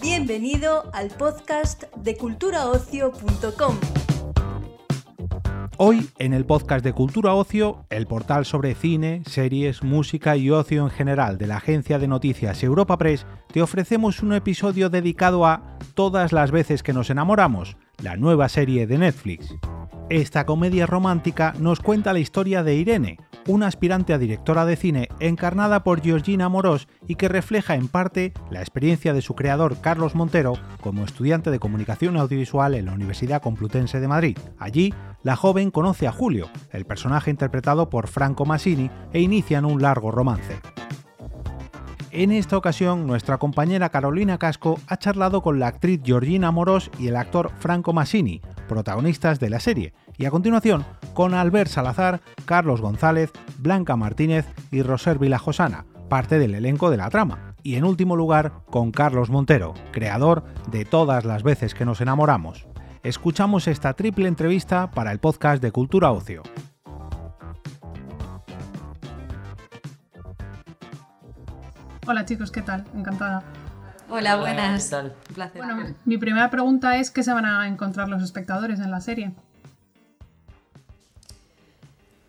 Bienvenido al podcast de culturaocio.com. Hoy, en el podcast de Cultura Ocio, el portal sobre cine, series, música y ocio en general de la agencia de noticias Europa Press, te ofrecemos un episodio dedicado a Todas las veces que nos enamoramos, la nueva serie de Netflix. Esta comedia romántica nos cuenta la historia de Irene, una aspirante a directora de cine encarnada por Georgina Moros y que refleja en parte la experiencia de su creador Carlos Montero como estudiante de comunicación audiovisual en la Universidad Complutense de Madrid. Allí, la joven conoce a Julio, el personaje interpretado por Franco Massini, e inician un largo romance. En esta ocasión, nuestra compañera Carolina Casco ha charlado con la actriz Georgina Moros y el actor Franco Massini, protagonistas de la serie, y a continuación con Albert Salazar, Carlos González, Blanca Martínez y Roser Vilajosana, parte del elenco de la trama. Y en último lugar, con Carlos Montero, creador de Todas las veces que nos enamoramos. Escuchamos esta triple entrevista para el podcast de Cultura Ocio. Hola chicos, ¿qué tal? Encantada. Hola, buenas. ¿Qué tal? Un placer. Bueno, mi primera pregunta es ¿qué se van a encontrar los espectadores en la serie?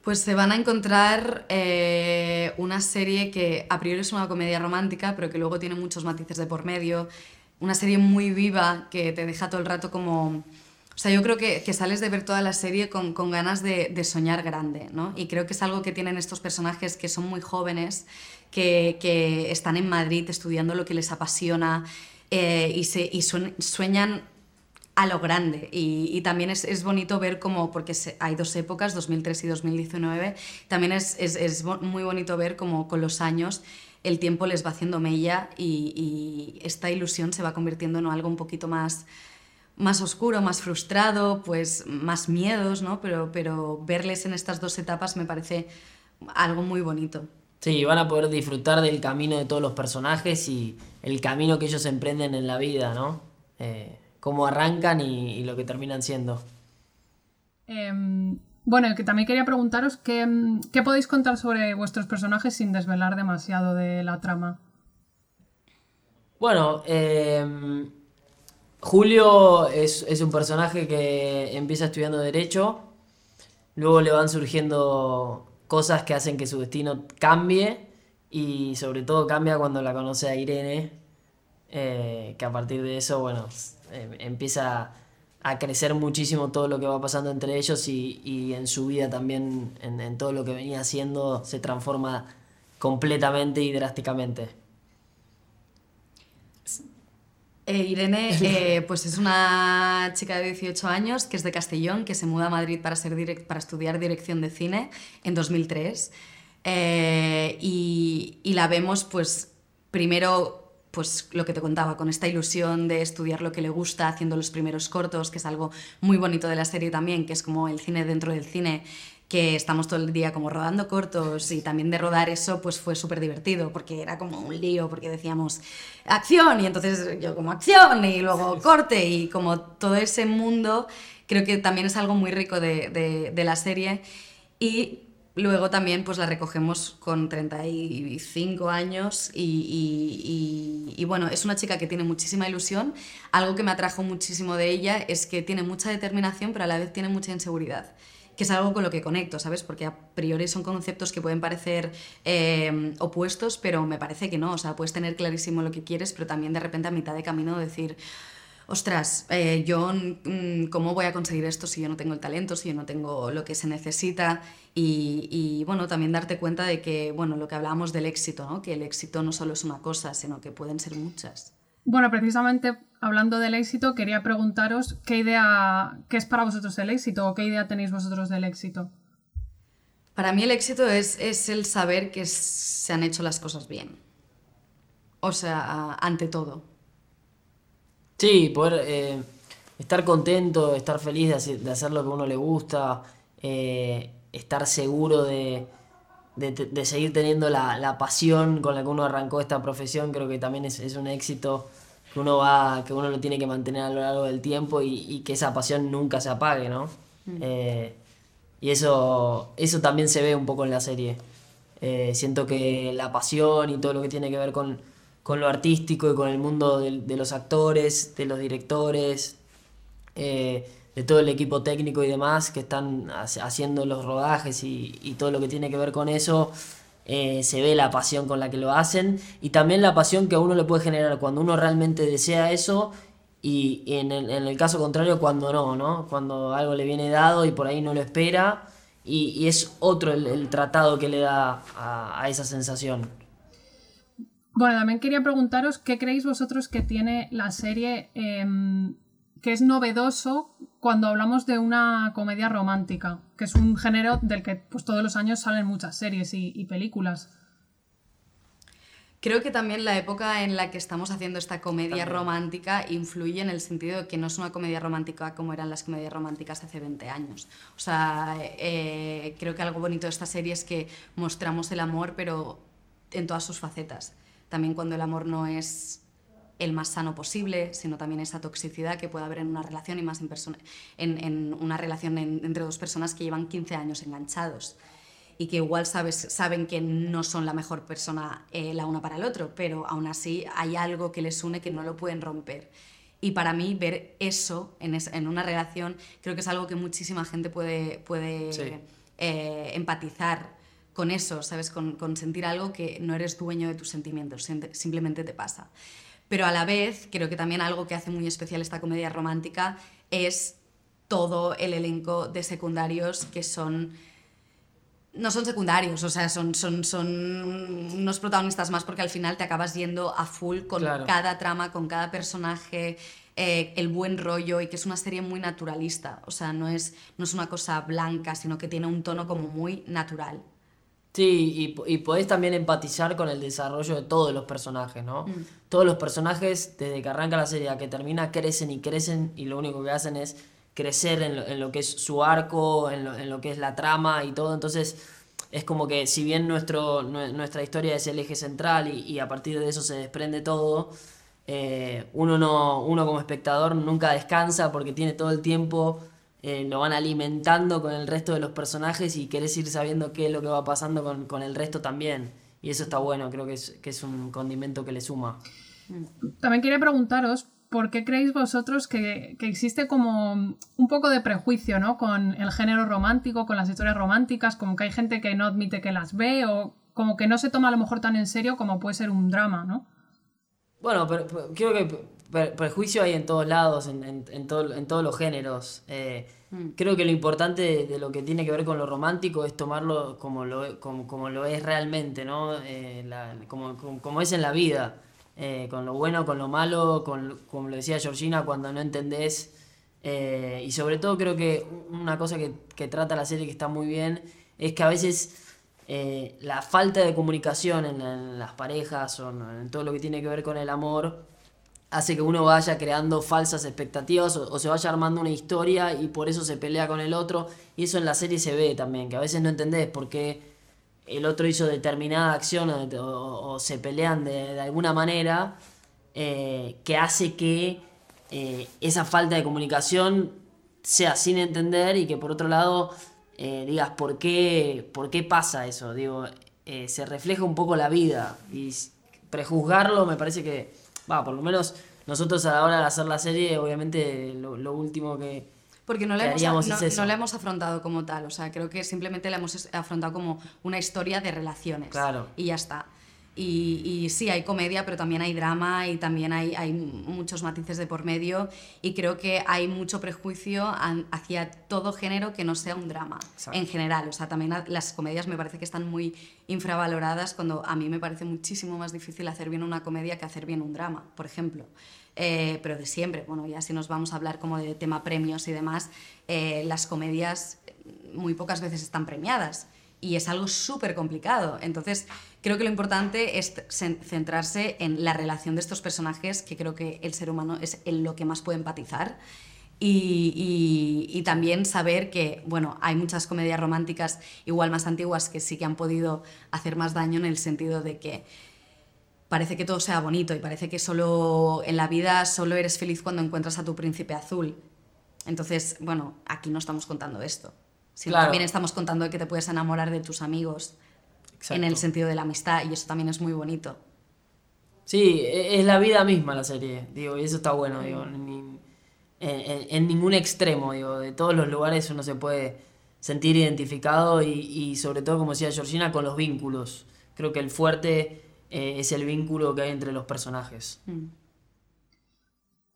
Pues se van a encontrar eh, una serie que a priori es una comedia romántica, pero que luego tiene muchos matices de por medio. Una serie muy viva que te deja todo el rato como... O sea, yo creo que, sales de ver toda la serie con, ganas de, soñar grande, ¿no? Y creo que es algo que tienen estos personajes que son muy jóvenes, que, están en Madrid estudiando lo que les apasiona eh, y, sueñan a lo grande. Y, también es, bonito ver cómo, porque hay dos épocas, 2003 y 2019, también es muy bonito ver cómo con los años el tiempo les va haciendo mella y, y esta ilusión se va convirtiendo en algo un poquito más más oscuro, más frustrado, pues más miedos, ¿no? Pero, pero verles en estas dos etapas me parece algo muy bonito. Sí, van a poder disfrutar del camino de todos los personajes y el camino que ellos emprenden en la vida, ¿no? Eh, cómo arrancan y, y, lo que terminan siendo. Eh, bueno, que también quería preguntaros qué, qué podéis contar sobre vuestros personajes sin desvelar demasiado de la trama. Bueno, eh, Julio es, es, un personaje que empieza estudiando Derecho, luego le van surgiendo cosas que hacen que su destino cambie y sobre todo cambia cuando la conoce a Irene, eh, que a partir de eso, bueno, eh, empieza a crecer muchísimo todo lo que va pasando entre ellos y, y en su vida también, en, en todo lo que venía haciendo, se transforma completamente y drásticamente. Eh, Irene eh, pues es una chica de 18 años que es de Castellón, que se muda a Madrid para, ser direct, para estudiar dirección de cine en 2003. Eh, y, y, la vemos pues primero pues lo que te contaba, con esta ilusión de estudiar lo que le gusta, haciendo los primeros cortos, que es algo muy bonito de la serie también, que es como el cine dentro del cine, que estamos todo el día como rodando cortos y también de rodar eso pues fue súper divertido porque era como un lío porque decíamos acción y entonces yo como acción y luego corte y como todo ese mundo creo que también es algo muy rico de, de, de la serie. Y luego también pues la recogemos con 35 años y, y, y, y, bueno, es una chica que tiene muchísima ilusión. Algo que me atrajo muchísimo de ella es que tiene mucha determinación pero a la vez tiene mucha inseguridad que es algo con lo que conecto, ¿sabes? Porque a priori son conceptos que pueden parecer eh, opuestos, pero me parece que no. O sea, puedes tener clarísimo lo que quieres, pero también de repente a mitad de camino decir, ostras, eh, yo mm, cómo voy a conseguir esto si yo no tengo el talento, si yo no tengo lo que se necesita y, y, bueno, también darte cuenta de que, bueno, lo que hablábamos del éxito, ¿no? Que el éxito no solo es una cosa, sino que pueden ser muchas. Bueno, precisamente hablando del éxito, quería preguntaros qué idea, qué es para vosotros el éxito o qué idea tenéis vosotros del éxito. Para mí el éxito es, es el saber que se han hecho las cosas bien. O sea, ante todo. Sí, poder eh, estar contento, estar feliz de hacer, de hacer, lo que a uno le gusta, eh, estar seguro de, de, de seguir teniendo la, la, pasión con la que uno arrancó esta profesión, creo que también es, es un éxito que uno va que uno lo tiene que mantener a lo largo del tiempo y, y que esa pasión nunca se apague no mm. eh, Y eso, eso también se ve un poco en la serie. Eh, siento que la pasión y todo lo que tiene que ver con, con lo artístico y con el mundo de, de los actores, de los directores, eh, de todo el equipo técnico y demás que están haciendo los rodajes y, y, todo lo que tiene que ver con eso, eh, se ve la pasión con la que lo hacen y también la pasión que a uno le puede generar cuando uno realmente desea eso y, en, el, caso contrario cuando no, ¿no? Cuando algo le viene dado y por ahí no lo espera y, es otro el, tratado que le da a, esa sensación. Bueno, también quería preguntaros qué creéis vosotros que tiene la serie eh, que es novedoso cuando hablamos de una comedia romántica, que es un género del que pues, todos los años salen muchas series y, y películas. Creo que también la época en la que estamos haciendo esta comedia también. romántica influye en el sentido de que no es una comedia romántica como eran las comedias románticas hace 20 años. O sea, eh, creo que algo bonito de esta serie es que mostramos el amor, pero en todas sus facetas. También cuando el amor no es el más sano posible, sino también esa toxicidad que puede haber en una relación y más en, en, en una relación en, entre dos personas que llevan 15 años enganchados y que igual sabes, saben que no son la mejor persona eh, la una para el otro, pero aún así hay algo que les une que no lo pueden romper. Y para mí ver eso en, es, en una relación creo que es algo que muchísima gente puede, puede sí. eh, empatizar con eso, ¿sabes? Con, con sentir algo que no eres dueño de tus sentimientos, simplemente te pasa. Pero a la vez, creo que también algo que hace muy especial esta comedia romántica es todo el elenco de secundarios que son no son secundarios, o sea, son, son, son unos protagonistas más porque al final te acabas yendo a full con claro. cada trama, con cada personaje, eh, el buen rollo y que es una serie muy naturalista, o sea, no es, no es una cosa blanca, sino que tiene un tono como muy natural. Sí, y, y podés también empatizar con el desarrollo de todos los personajes, ¿no? Mm. Todos los personajes, desde que arranca la serie a que termina, crecen y crecen y lo único que hacen es crecer en lo, en lo que es su arco, en lo, en lo, que es la trama y todo. Entonces, es como que si bien nuestro, nuestra historia es el eje central y, y a partir de eso se desprende todo, eh, uno, no, uno como espectador nunca descansa porque tiene todo el tiempo eh, lo van alimentando con el resto de los personajes y querés ir sabiendo qué es lo que va pasando con, con el resto también. Y eso está bueno, creo que es, que es un condimento que le suma. También quería preguntaros, ¿por qué creéis vosotros que, que, existe como un poco de prejuicio ¿no? con el género romántico, con las historias románticas, como que hay gente que no admite que las ve o como que no se toma a lo mejor tan en serio como puede ser un drama, ¿no? Bueno, pero, pero creo que prejuicio hay en todos lados, en, en, en, todo, en todos los géneros. Eh, mm. Creo que lo importante de, de, lo que tiene que ver con lo romántico es tomarlo como lo, como, como lo es realmente, ¿no? Eh, la, como, como, como, es en la vida. Eh, con lo bueno, con lo malo, con, como lo decía Georgina, cuando no entendés. Y sobre todo creo que una cosa que, que, trata la serie que está muy bien es que a veces la falta de comunicación en, en las parejas o en todo lo que tiene que ver con el amor hace que uno vaya creando falsas expectativas o, se vaya armando una historia y por eso se pelea con el otro. Y eso en la serie se ve también, que a veces no entendés por qué el otro hizo determinada acción o, se pelean de, alguna manera eh, que hace que eh, esa falta de comunicación sea sin entender y que por otro lado eh, digas por qué, por qué pasa eso. Digo, se refleja un poco la vida y prejuzgarlo me parece que va, por lo menos nosotros a la hora de hacer la serie, obviamente lo, lo último que, porque no la, hemos, no, no la hemos afrontado como tal, o sea, creo que simplemente la hemos afrontado como una historia de relaciones. Claro. Y ya está. Y, y, sí, hay comedia, pero también hay drama y también hay, hay muchos matices de por medio. Y creo que hay mucho prejuicio hacia todo género que no sea un drama, Exacto. en general. O sea, también las comedias me parece que están muy infravaloradas cuando a mí me parece muchísimo más difícil hacer bien una comedia que hacer bien un drama, por ejemplo. Eh, pero de siempre, bueno, ya si nos vamos a hablar como de tema premios y demás, eh, las comedias muy pocas veces están premiadas y es algo súper complicado. Entonces, creo que lo importante es centrarse en la relación de estos personajes, que creo que el ser humano es en lo que más puede empatizar. Y, y, también saber que, bueno, hay muchas comedias románticas igual más antiguas que sí que han podido hacer más daño en el sentido de que parece que todo sea bonito y parece que solo en la vida solo eres feliz cuando encuentras a tu príncipe azul. Entonces, bueno, aquí no estamos contando esto. Sino Claro. también estamos contando que te puedes enamorar de tus amigos en el sentido de la amistad y eso también es muy bonito. Sí, e- es la vida misma la serie, digo, y eso está bueno, digo, en, en- en ningún extremo, digo, de todos los lugares uno se puede sentir identificado y, y sobre todo, como decía Georgina, con los vínculos. Creo que el fuerte eh, es el vínculo que hay entre los personajes.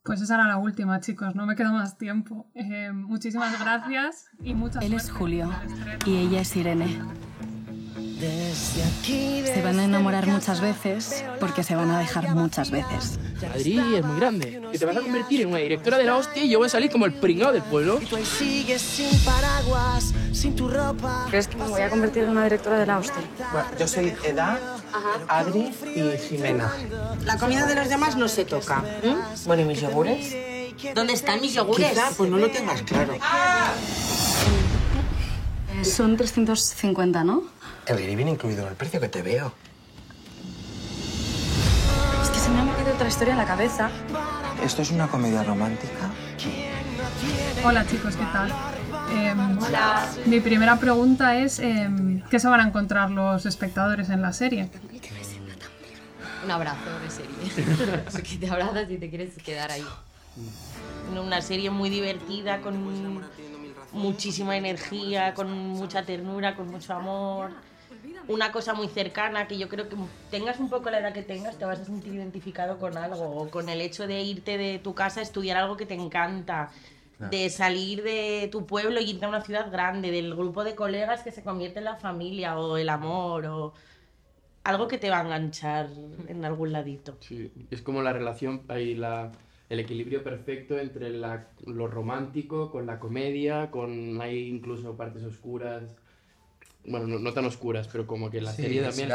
Pues esa era la última, chicos, no me queda más tiempo. Eh, muchísimas gracias y muchas Él es Julio y ella es Irene. Se van a enamorar muchas veces porque se van a dejar muchas veces. Madrid es muy grande. Y te vas a convertir en una directora de la hostia y yo voy a salir como el pringao del pueblo. Tú ahí sigues sin paraguas, sin tu ropa. ¿Crees que me voy a convertir en una directora de la hostia? Bueno, yo soy Eda, Adri y Jimena. La comida de los demás no se toca. ¿m? Bueno, ¿y mis yogures? ¿Dónde están mis yogures? Quizá pues no lo tengas claro. Son 350, ¿no? El guiri viene incluido en el precio que te veo. Es que se me ha metido otra historia en la cabeza. ¿Esto es una comedia romántica? Hola chicos, ¿qué tal? Em, Mi primera pregunta es, em, ¿qué se van a encontrar los espectadores en la serie? Un abrazo de serie. Porque te abrazas y te quieres quedar ahí. Una serie muy divertida, con muchísima energía, con mucha ternura, con mucho amor. Una cosa muy cercana que yo creo que tengas un poco la edad que tengas, te vas a sentir identificado con algo. O con el hecho de irte de tu casa a estudiar algo que te encanta. De salir de tu pueblo y irte a una ciudad grande, del grupo de colegas que se convierte en la familia, o el amor, o algo que te va a enganchar en algún ladito. Sí, es como la relación, hay la, el equilibrio perfecto entre la- lo romántico con la comedia, con hay incluso partes oscuras, bueno, no, no tan oscuras, pero como que la Sí, serie sí, también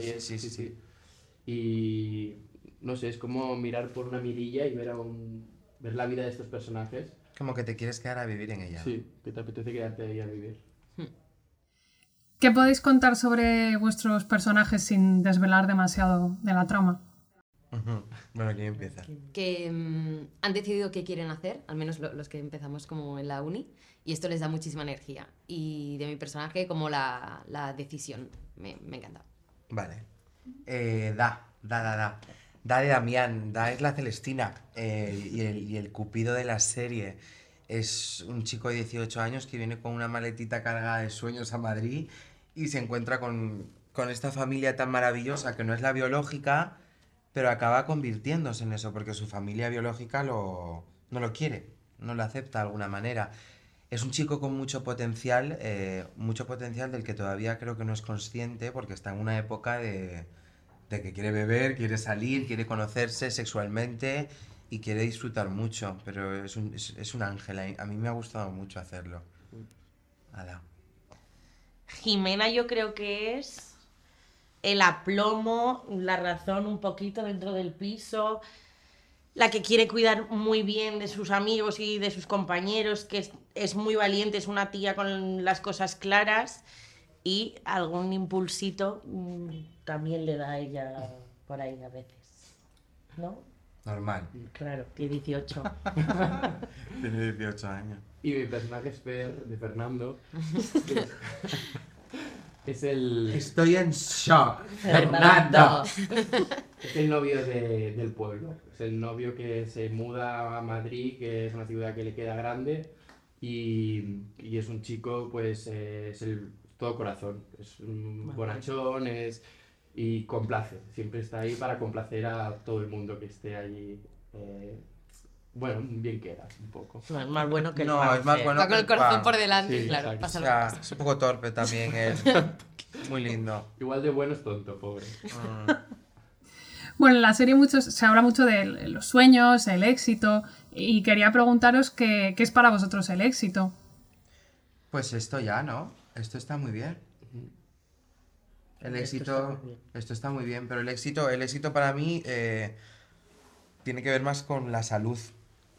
y es- Sí, sí, sí. Y no sé, es como mirar por una mirilla y ver, a un, ver la vida de estos personajes. Como que te quieres quedar a vivir en ella. Sí, que te apetece quedarte ahí a vivir. ¿Qué podéis contar sobre vuestros personajes sin desvelar demasiado de la trama? Bueno, ¿quién empieza? Que mm, han decidido qué quieren hacer, al menos lo- los que empezamos como en la uni, y esto les da muchísima energía. Y de mi personaje como la, la decisión. Me, me encanta. Vale. Eh, da, da, da, da. Da de Damián, Da es la Celestina eh, y, el, el cupido de la serie. Es un chico de 18 años que viene con una maletita cargada de sueños a Madrid y se encuentra con, con esta familia tan maravillosa que no es la biológica, pero acaba convirtiéndose en eso porque su familia biológica lo, no lo quiere, no lo acepta de alguna manera. Es un chico con mucho potencial, eh, mucho potencial del que todavía creo que no es consciente porque está en una época de, de que quiere beber, quiere salir, quiere conocerse sexualmente y quiere disfrutar mucho, pero es un, es, un ángel, a a mí me ha gustado mucho hacerlo. Ala. Jimena yo creo que es el aplomo, la razón un poquito dentro del piso, la que quiere cuidar muy bien de sus amigos y de sus compañeros, que es, es muy valiente, es una tía con las cosas claras y algún impulsito mm, también le da a ella por ahí a veces. ¿No? Normal. Claro, tiene 18. Tiene 18 años. Y mi personaje es Fer, de Fernando. es- es el... Estoy en shock. Fernando. Es el novio de- del pueblo. Es el novio que se muda a Madrid, que es una ciudad que le queda grande. Y, y es un chico, pues, eh, es el todo corazón. Es un bonachón, es, y complace. Siempre está ahí para complacer a todo el mundo que esté allí. eh, bueno, bien queda, un poco. Más- más bueno que el No, pan, es más bueno Va con que el corazón pan. por delante, Sí, claro, pasa O lo sea, que pasa. es un poco torpe también él. Muy lindo. Igual de bueno es tonto, pobre. Mm. Bueno, en la serie muchos, se habla mucho de los sueños, el éxito, y quería preguntaros qué, qué es para vosotros el éxito. Pues esto ya, ¿no? Esto está muy bien. El Esto éxito, está esto está muy bien, pero el éxito, el éxito para mí eh, tiene que ver más con la salud.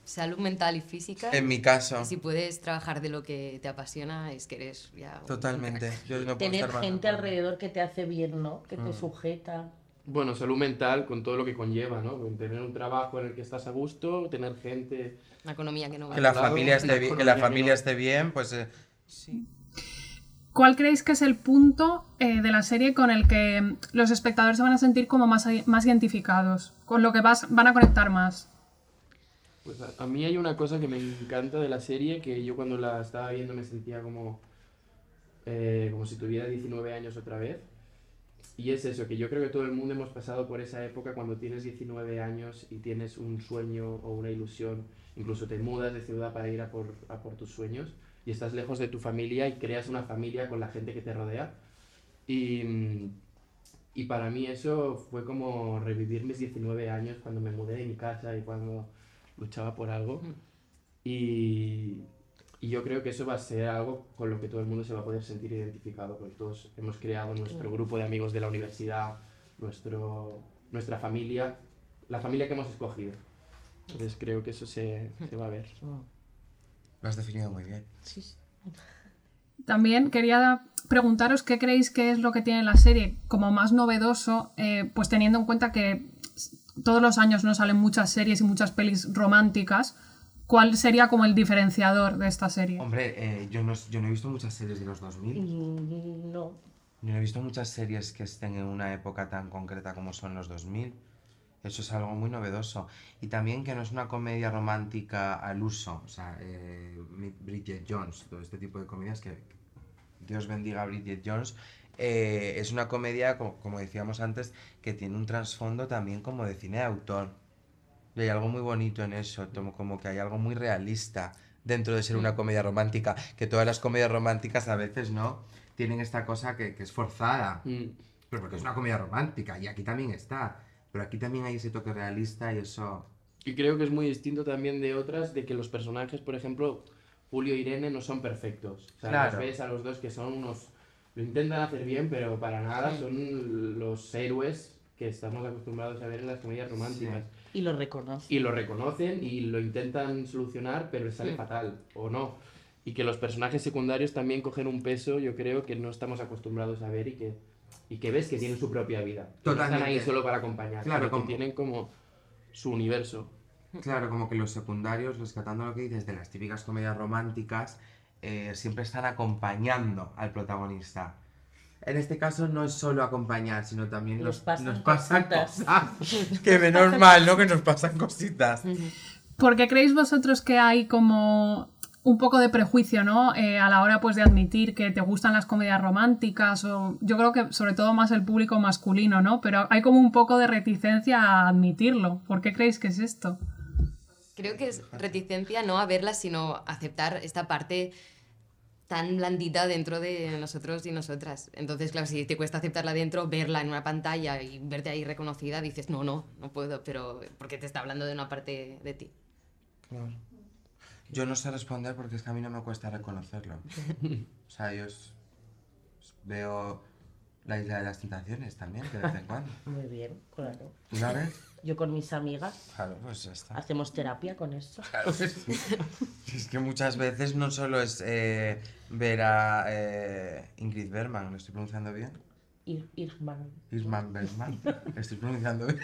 Salud mental y física. En mi caso. Si puedes trabajar de lo que te apasiona, es que eres ya. Totalmente. Yo no puedo Tener estar gente alrededor que te hace bien, ¿no? Que te Mm. sujeta. Bueno, salud mental con todo lo que conlleva, ¿no? Con tener un trabajo en el que estás a gusto, tener gente... Una economía que no va Que la familia esté bien, que la familia esté bien, pues eh, ¿Cuál creéis que es el punto eh, de la serie con el que los espectadores se van a sentir como más, más identificados? Con lo que vas, van a conectar más. Pues a, a, mí hay una cosa que me encanta de la serie, que yo cuando la estaba viendo me sentía como, eh, como si tuviera 19 años otra vez. Y es eso, que yo creo que todo el mundo hemos pasado por esa época cuando tienes 19 años y tienes un sueño o una ilusión, incluso te mudas de ciudad para ir a por, a por tus sueños y estás lejos de tu familia y creas una familia con la gente que te rodea. Y, y para mí eso fue como revivir mis 19 años cuando me mudé de mi casa y cuando luchaba por algo. Y, y yo creo que eso va a ser algo con lo que todo el mundo se va a poder sentir identificado, porque todos hemos creado nuestro grupo de amigos de la universidad, nuestro, nuestra familia, la familia que hemos escogido. Entonces creo que eso se, se va a ver. Lo has definido muy bien. Sí. También quería preguntaros qué creéis que es lo que tiene la serie como más novedoso, eh, pues teniendo en cuenta que todos los años no salen muchas series y muchas pelis románticas. ¿Cuál sería como el diferenciador de esta serie? Hombre, eh, yo, no, yo no he visto muchas series de los 2000. Mm, No. Yo no he visto muchas series que estén en una época tan concreta como son los 2000. Eso es algo muy novedoso. Y también que no es una comedia romántica al uso. O sea, eh, Bridget Jones, todo este tipo de comedias que, Dios bendiga a Bridget Jones. eh, es una comedia, como, como decíamos antes, que tiene un trasfondo también como de cine de autor. Y hay algo muy bonito en eso, como, como que hay algo muy realista dentro de ser una comedia romántica. Que todas las comedias románticas a veces, ¿no? Tienen esta cosa que, que es forzada. Pero porque es una comedia romántica y aquí también está. Pero aquí también hay ese toque realista y eso... Y creo que es muy distinto también de otras, de que los personajes, por ejemplo, Julio e Irene no son perfectos. O sea, Claro. ves a los dos que son unos... Lo intentan hacer bien, pero para nada son los héroes que estamos acostumbrados a ver en las comedias románticas. Y lo reconoce. Y lo reconocen y lo intentan solucionar, pero les sale Mm. fatal, o no. Y que los personajes secundarios también cogen un peso, yo creo, que no estamos acostumbrados a ver y que, y que ves que tienen su propia vida. No están ahí Totalmente. solo para acompañar, Claro, que tienen como su universo. Claro, como que los secundarios, rescatando lo que dices de las típicas comedias románticas, eh, siempre están acompañando al protagonista. En este caso no es solo acompañar, sino también Nos nos, pasan nos pasan cositas. cosas. que menos mal, ¿no? Que nos pasan cositas. ¿Por qué creéis vosotros que hay como un poco de prejuicio, ¿no? Eh, a la hora pues de admitir que te gustan las comedias románticas o yo creo que sobre todo más el público masculino, ¿no? Pero hay como un poco de reticencia a admitirlo. ¿Por qué creéis que es esto? Creo que es reticencia no a verla, sino aceptar esta parte tan blandita dentro de nosotros y nosotras. Entonces, claro, si te cuesta aceptarla dentro, verla en una pantalla y verte ahí reconocida, dices, no, no, no puedo, pero porque te está hablando de una parte de ti. Claro. Yo no sé responder porque es que a mí no me cuesta reconocerlo. O sea, yo veo la isla de las tentaciones también, de vez en cuando. Muy bien, claro. ¿Tú la ves? Yo con mis amigas Claro, pues ya está. hacemos terapia con esto. Claro. Es que muchas veces no solo es eh, ver a eh, Ingrid Bergman, ¿lo estoy pronunciando bien? Ir- Irman. Irman Bergman, ¿lo estoy pronunciando bien?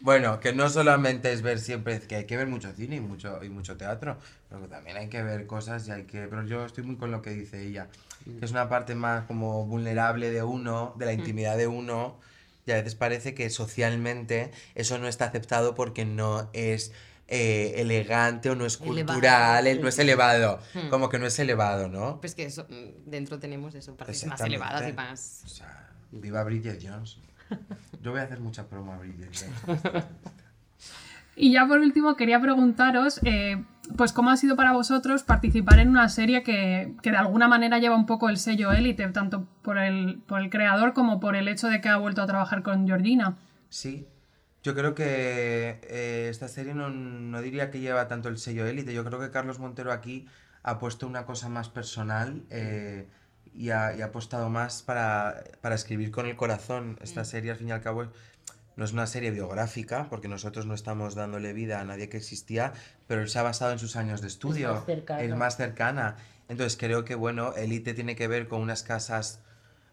Bueno, que no solamente es ver siempre, que hay que ver mucho cine y mucho, y mucho teatro, pero que también hay que ver cosas y hay que... Pero yo estoy muy con lo que dice ella, que es una parte más como vulnerable de uno, de la intimidad de uno, y a veces parece que socialmente eso no está aceptado porque no es eh, elegante o no es cultural, el- no es elevado, Hmm. como que no es elevado, ¿no? Pues que eso, mm, dentro tenemos eso, partes más elevadas y más... O sea, viva Bridget Jones. Yo voy a hacer mucha promo a Bridget. Y ya por último quería preguntaros, eh, pues cómo ha sido para vosotros participar en una serie que, que de alguna manera lleva un poco el sello élite, tanto por el, por el creador como por el hecho de que ha vuelto a trabajar con Georgina. Sí, yo creo que eh, esta serie no, no diría que lleva tanto el sello élite. Yo creo que Carlos Montero aquí ha puesto una cosa más personal eh, y, ha, y ha apostado más para, para escribir con el corazón. Esta serie, al fin y al cabo, no es una serie biográfica, porque nosotros no estamos dándole vida a nadie que existía, pero él se ha basado en sus años de estudio. más cercana. Es más cercana. Entonces creo que, bueno, Elite tiene que ver con unas casas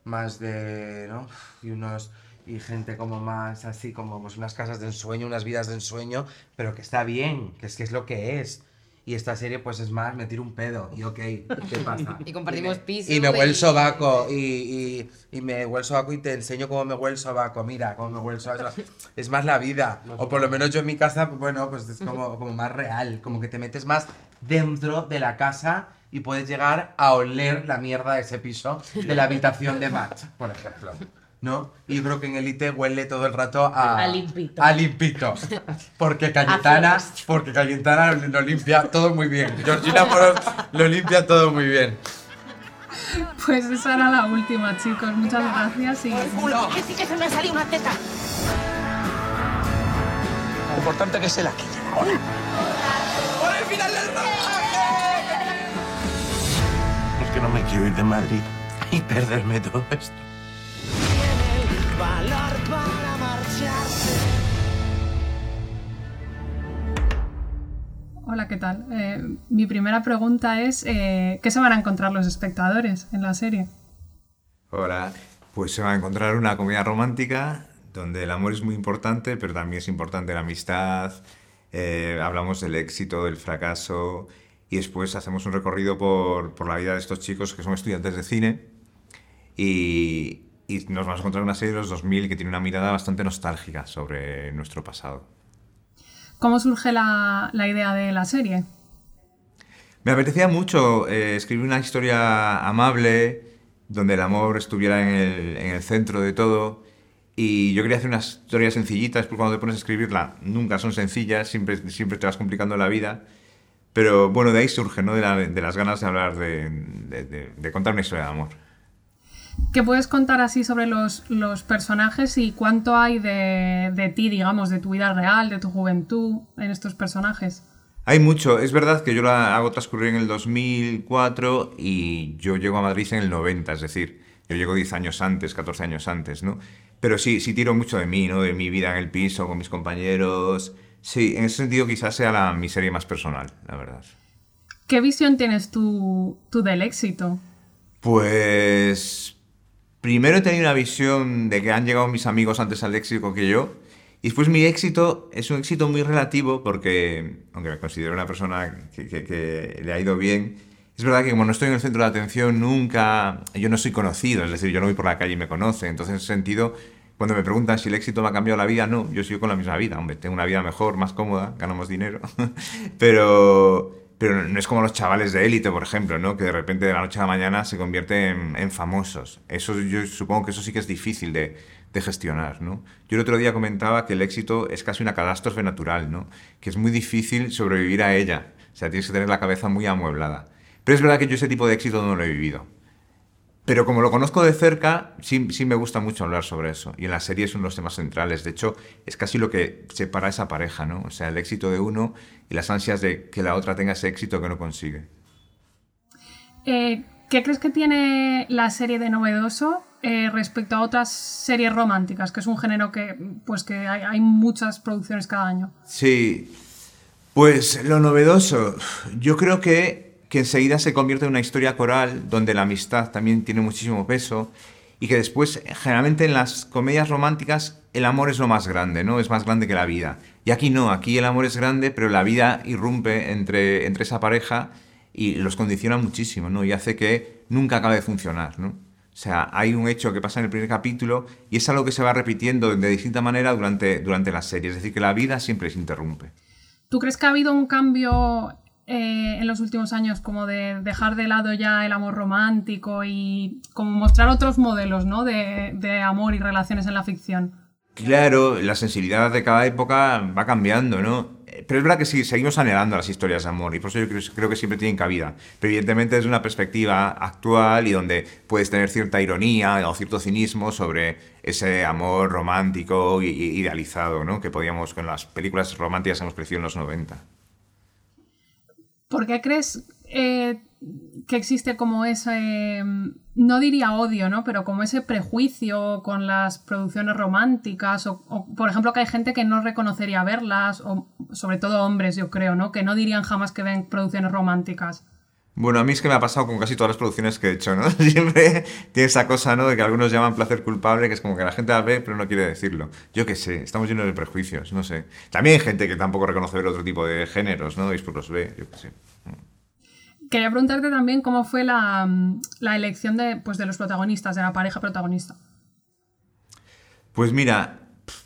más de, ¿no? Y unos y gente como más así como pues, unas casas de ensueño, unas vidas de ensueño, pero que está bien, que es que es lo que es. Y esta serie, pues es más, me tiro un pedo. Y ok, ¿qué pasa? Y compartimos piso. Y me huele el sobaco. Y, y, y me huele el sobaco y te enseño cómo me huele el sobaco. Mira, cómo me huele el sobaco. Es más la vida. O por lo menos yo en mi casa, bueno, pues es como, como más real. Como que te metes más dentro de la casa y puedes llegar a oler la mierda de ese piso de la habitación de Matt, por ejemplo. ¿No? Y yo creo que en Elite huele todo el rato a... A limpito. A limpito. Porque Cayetana, porque Cayetana lo limpia todo muy bien. Georgina Moros lo limpia todo muy bien. Pues esa era la última, chicos. Muchas gracias y... Que sí que se me ha salido una teta. Lo importante es que se la quiten ahora. ¡Por el final del Es que no me quiero ir de Madrid y perderme todo esto. Valor para marcharse. Hola, ¿qué tal? Eh, mi primera pregunta es, eh, ¿qué se van a encontrar los espectadores en la serie? Hola, pues se va a encontrar una comedia romántica donde el amor es muy importante, pero también es importante la amistad. eh, hablamos del éxito, del fracaso y después hacemos un recorrido por, por la vida de estos chicos que son estudiantes de cine y, y nos vamos a encontrar una serie de los 2000 que tiene una mirada bastante nostálgica sobre nuestro pasado. ¿Cómo surge la, la idea de la serie? Me apetecía mucho eh, escribir una historia amable, donde el amor estuviera en el, en el centro de todo. Y yo quería hacer unas historias sencillitas, porque cuando te pones a escribirla nunca son sencillas, siempre, siempre te vas complicando la vida. Pero bueno, de ahí surge, ¿no? De, la- de las ganas de hablar, de, de- de- de contar una historia de amor. ¿Qué puedes contar así sobre los, los personajes y cuánto hay de, de ti, digamos, de tu vida real, de tu juventud en estos personajes? Hay mucho. Es verdad que yo la hago transcurrir en el 2004 y yo llego a Madrid en el 90, es decir, yo llego 10 años antes, 14 años antes, ¿no? Pero sí, sí tiro mucho de mí, ¿no? De mi vida en el piso, con mis compañeros. Sí, en ese sentido quizás sea la, mi serie más personal, la verdad. ¿Qué visión tienes tú, tú del éxito? Pues primero he tenido una visión de que han llegado mis amigos antes al éxito que yo. Y después mi éxito es un éxito muy relativo porque, aunque me considero una persona que, le ha ido bien, es verdad que como no estoy en el centro de atención nunca, yo no soy conocido, es decir, yo no voy por la calle y me conocen. Entonces, en ese sentido, cuando me preguntan si el éxito me ha cambiado la vida, no, yo sigo con la misma vida. Hombre, tengo una vida mejor, más cómoda, gano más dinero. pero, pero no es como los chavales de élite, por ejemplo, ¿no? Que de repente de la noche a la mañana se convierten en, famosos. Eso yo supongo que eso sí que es difícil de, de gestionar, ¿no? Yo el otro día comentaba que el éxito es casi una catástrofe natural, ¿no? Que es muy difícil sobrevivir a ella. O sea, tienes que tener la cabeza muy amueblada. Pero es verdad que yo ese tipo de éxito no lo he vivido. Pero como lo conozco de cerca, sí, sí me gusta mucho hablar sobre eso. Y en la serie es uno de los temas centrales. De hecho, es casi lo que separa esa pareja, ¿no? O sea, el éxito de uno y las ansias de que la otra tenga ese éxito que no consigue. Eh, ¿Qué crees que tiene la serie de novedoso eh, respecto a otras series románticas? Que es un género que, pues, que hay, hay muchas producciones cada año. Sí, pues lo novedoso, yo creo que, que enseguida se convierte en una historia coral donde la amistad también tiene muchísimo peso y que después, generalmente en las comedias románticas, el amor es lo más grande, ¿no? Es más grande que la vida. Y aquí no, aquí el amor es grande, pero la vida irrumpe entre, entre esa pareja y los condiciona muchísimo, ¿no? Y hace que nunca acabe de funcionar, ¿no? O sea, hay un hecho que pasa en el primer capítulo y es algo que se va repitiendo de distinta manera durante, durante la serie. Es decir, que la vida siempre se interrumpe. ¿Tú crees que ha habido un cambio eh, en los últimos años como de dejar de lado ya el amor romántico y como mostrar otros modelos ¿no? de, amor y relaciones en la ficción? Claro, la sensibilidad de cada época va cambiando, ¿no? Eh, Pero es verdad que sí, seguimos anhelando las historias de amor y por eso yo creo, que siempre tienen cabida. Pero evidentemente desde una perspectiva actual y donde puedes tener cierta ironía o cierto cinismo sobre ese amor romántico y idealizado, ¿no? Que podíamos, con las películas románticas hemos crecido en los 90. ¿Por qué crees eh, que existe como ese, no diría odio, ¿no? Pero como ese prejuicio con las producciones románticas o, o, por ejemplo, que hay gente que no reconocería verlas, o sobre todo hombres, yo creo, ¿no? Que no dirían jamás que ven producciones románticas. Bueno, a mí es que me ha pasado con casi todas las producciones que he hecho, ¿no? Siempre tiene esa cosa, ¿no? De que algunos llaman placer culpable, que es como que la gente la ve, pero no quiere decirlo. Yo qué sé, estamos llenos de prejuicios, no sé. También hay gente que tampoco reconoce ver otro tipo de géneros, ¿no? Y después los ve, yo qué sé. Quería preguntarte también cómo fue la, la elección de, pues, de los protagonistas, de la pareja protagonista. Pues mira,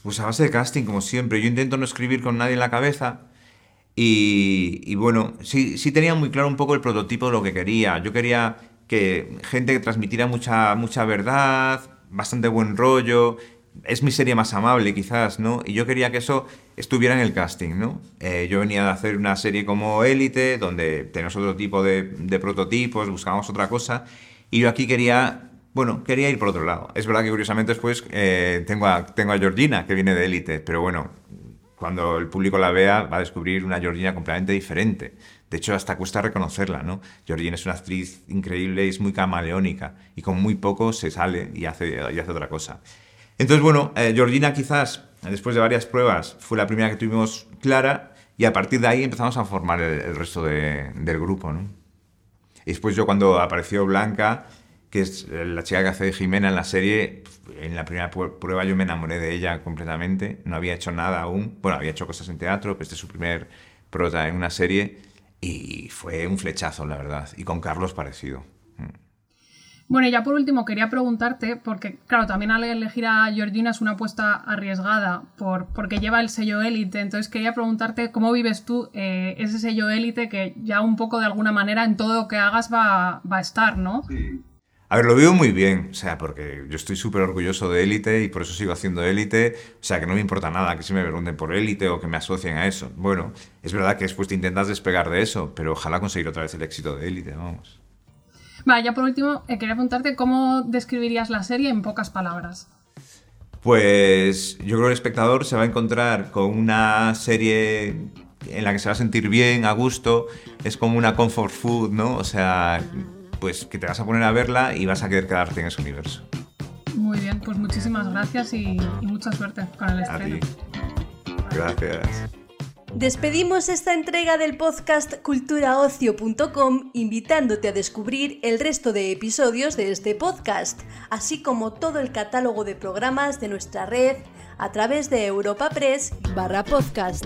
pues a base de casting, como siempre. Yo intento no escribir con nadie en la cabeza. Y, bueno, sí, sí tenía muy claro un poco el prototipo de lo que quería. Yo quería que gente que transmitiera mucha, mucha verdad, bastante buen rollo. Es mi serie más amable, quizás, ¿no? Y yo quería que eso estuviera en el casting, ¿no? Eh, yo venía de hacer una serie como Élite, donde tenemos otro tipo de, de prototipos, buscábamos otra cosa. Y yo aquí quería bueno, quería ir por otro lado. Es verdad que curiosamente después eh, tengo, tengo a Georgina, que viene de élite, pero bueno, cuando el público la vea va a descubrir una Georgina completamente diferente. De hecho, hasta cuesta reconocerla, ¿no? Georgina es una actriz increíble es muy camaleónica, y con muy poco se sale y hace, otra cosa. Entonces, bueno, eh, Georgina quizás, después de varias pruebas, fue la primera que tuvimos clara, y a partir de ahí empezamos a formar el, resto de, del grupo, ¿no? Y después yo cuando apareció Blanca, que es la chica que hace de Jimena en la serie, en la primera prueba yo me enamoré de ella completamente, no había hecho nada aún, bueno, había hecho cosas en teatro, pero este es su primer prota en una serie y fue un flechazo, la verdad, y con Carlos parecido. Bueno, y ya por último quería preguntarte, porque claro, también al elegir a Georgina es una apuesta arriesgada por, porque lleva el sello élite, entonces quería preguntarte cómo vives tú eh, ese sello élite que ya un poco de alguna manera en todo lo que hagas va, va a estar, ¿no? Sí. A ver, lo veo muy bien, o sea, porque yo estoy súper orgulloso de élite y por eso sigo haciendo élite, o sea, que no me importa nada que se me pregunten por élite o que me asocien a eso. Bueno, es verdad que después te intentas despegar de eso, pero ojalá conseguir otra vez el éxito de élite, vamos. Vale, ya por último, eh, quería preguntarte cómo describirías la serie en pocas palabras. Pues yo creo que el espectador se va a encontrar con una serie en la que se va a sentir bien, a gusto, es como una comfort food, ¿no? O sea, pues que te vas a poner a verla y vas a querer quedarte en ese universo. Muy bien, pues muchísimas gracias y, y mucha suerte con el estreno. A ti. Gracias. Despedimos esta entrega del podcast culturaocio.com invitándote a descubrir el resto de episodios de este podcast, así como todo el catálogo de programas de nuestra red a través de Europa Press barra podcast.